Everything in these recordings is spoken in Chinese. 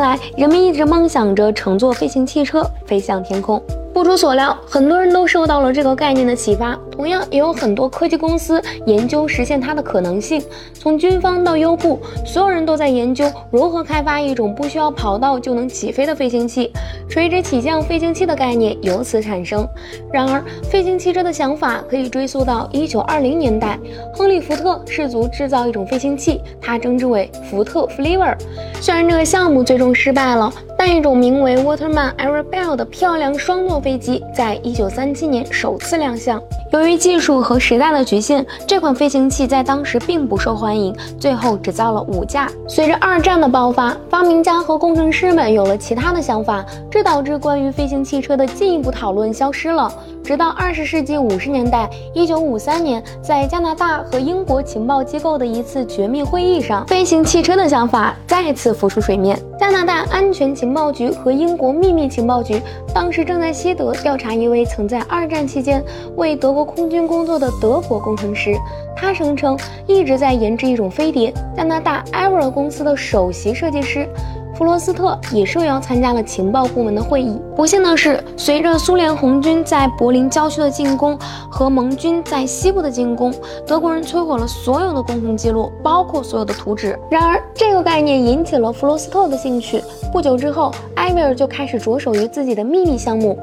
来，人们一直梦想着乘坐飞行汽车飞向天空。不出所料，很多人都受到了这个概念的启发。同样，也有很多科技公司研究实现它的可能性。从军方到优步，所有人都在研究如何开发一种不需要跑道就能起飞的飞行器。垂直起降飞行器的概念由此产生。然而，飞行汽车的想法可以追溯到1920年代，亨利·福特试图制造一种飞行器，他称之为福特 Flyver。虽然这个项目最终失败了。但一种名为 Waterman Arabelle 的漂亮双座飞机在1937年首次亮相。由于技术和时代的局限，这款飞行器在当时并不受欢迎，最后只造了五架。随着二战的爆发，发明家和工程师们有了其他的想法，这导致关于飞行汽车的进一步讨论消失了。直到二十世纪五十年代，一九五三年，在加拿大和英国情报机构的一次绝密会议上，飞行汽车的想法再次浮出水面。加拿大安全情报局和英国秘密情报局当时正在西德调查一位曾在二战期间为德国空军工作的德国工程师，他声称一直在研制一种飞碟。加拿大埃 v e r 公司的首席设计师。弗罗斯特也受邀参加了情报部门的会议。不幸的是，随着苏联红军在柏林郊区的进攻和盟军在西部的进攻，德国人摧毁了所有的工程记录，包括所有的图纸。然而，这个概念引起了弗罗斯特的兴趣。不久之后，艾米尔就开始着手于自己的秘密项目。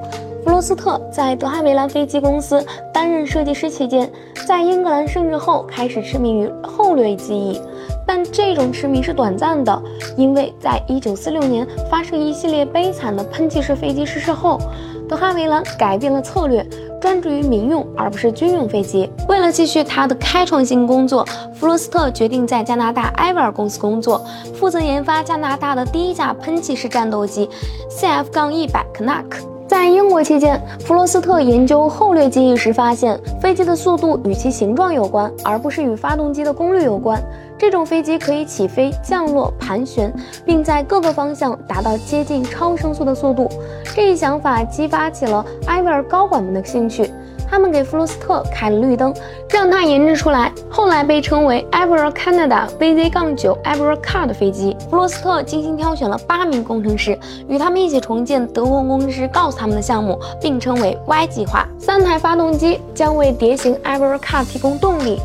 弗罗斯特在德哈维兰飞机公司担任设计师期间，在英格兰胜利后开始痴迷于后掠机翼。但这种痴迷是短暂的，因为在1946年发生一系列悲惨的喷气式飞机失事后，德哈维兰改变了策略，专注于民用而不是军用飞机。为了继续他的开创性工作，弗罗斯特决定在加拿大埃维尔公司工作，负责研发加拿大的第一架喷气式战斗机 CF-100 Canuck。在英国期间，弗罗斯特研究后掠机翼时发现，飞机的速度与其形状有关，而不是与发动机的功率有关。这种飞机可以起飞、降落、盘旋，并在各个方向达到接近超声速的速度。这一想法激发起了埃维尔高管们的兴趣。他们给弗罗斯特开了绿灯，让他研制出来后来被称为埃维尔 Canada VZ-9 e v e r Car 的飞机。弗罗斯特精心挑选了八名工程师，与他们一起重建德国工程师告诉他们的项目，并称为 Y 计划。三台发动机将为蝶形 e v e r Car 提供动力。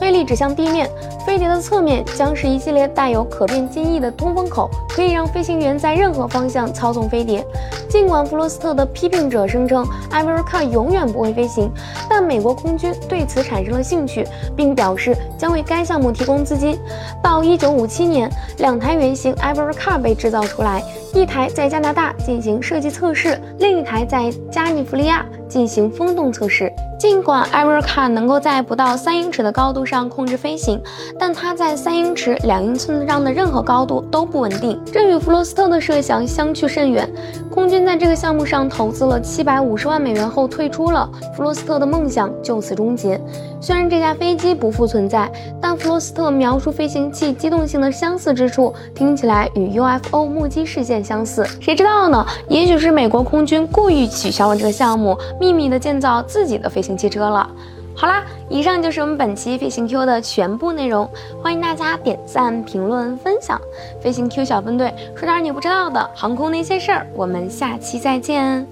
推力指向地面，飞碟的侧面将是一系列带有可变襟翼的通风口，可以让飞行员在任何方向操纵飞碟。尽管弗罗斯特的批评者声称艾维尔卡永远不会飞行，但美国空军对此产生了兴趣，并表示将为该项目提供资金。到1957年，两台原型艾维尔卡被制造出来，一台在加拿大进行设计测试，另一台在加利福尼亚进行风洞测试。尽管艾维尔卡能够在不到三英尺的高度上控制飞行，但它在三英尺两英寸上的任何高度都不稳定，这与弗罗斯特的设想相去甚远。空军在这个项目上投资了七百五十万美元后退出了，弗罗斯特的梦想就此终结。虽然这架飞机不复存在，但弗罗斯特描述飞行器机动性的相似之处，听起来与 UFO 目击事件相似。谁知道呢？也许是美国空军故意取消了这个项目，秘密的建造自己的飞行。汽车了，好啦，以上就是我们本期飞行 Q 的全部内容，欢迎大家点赞、评论、分享。飞行 Q 小分队说点你不知道的航空那些事儿，我们下期再见。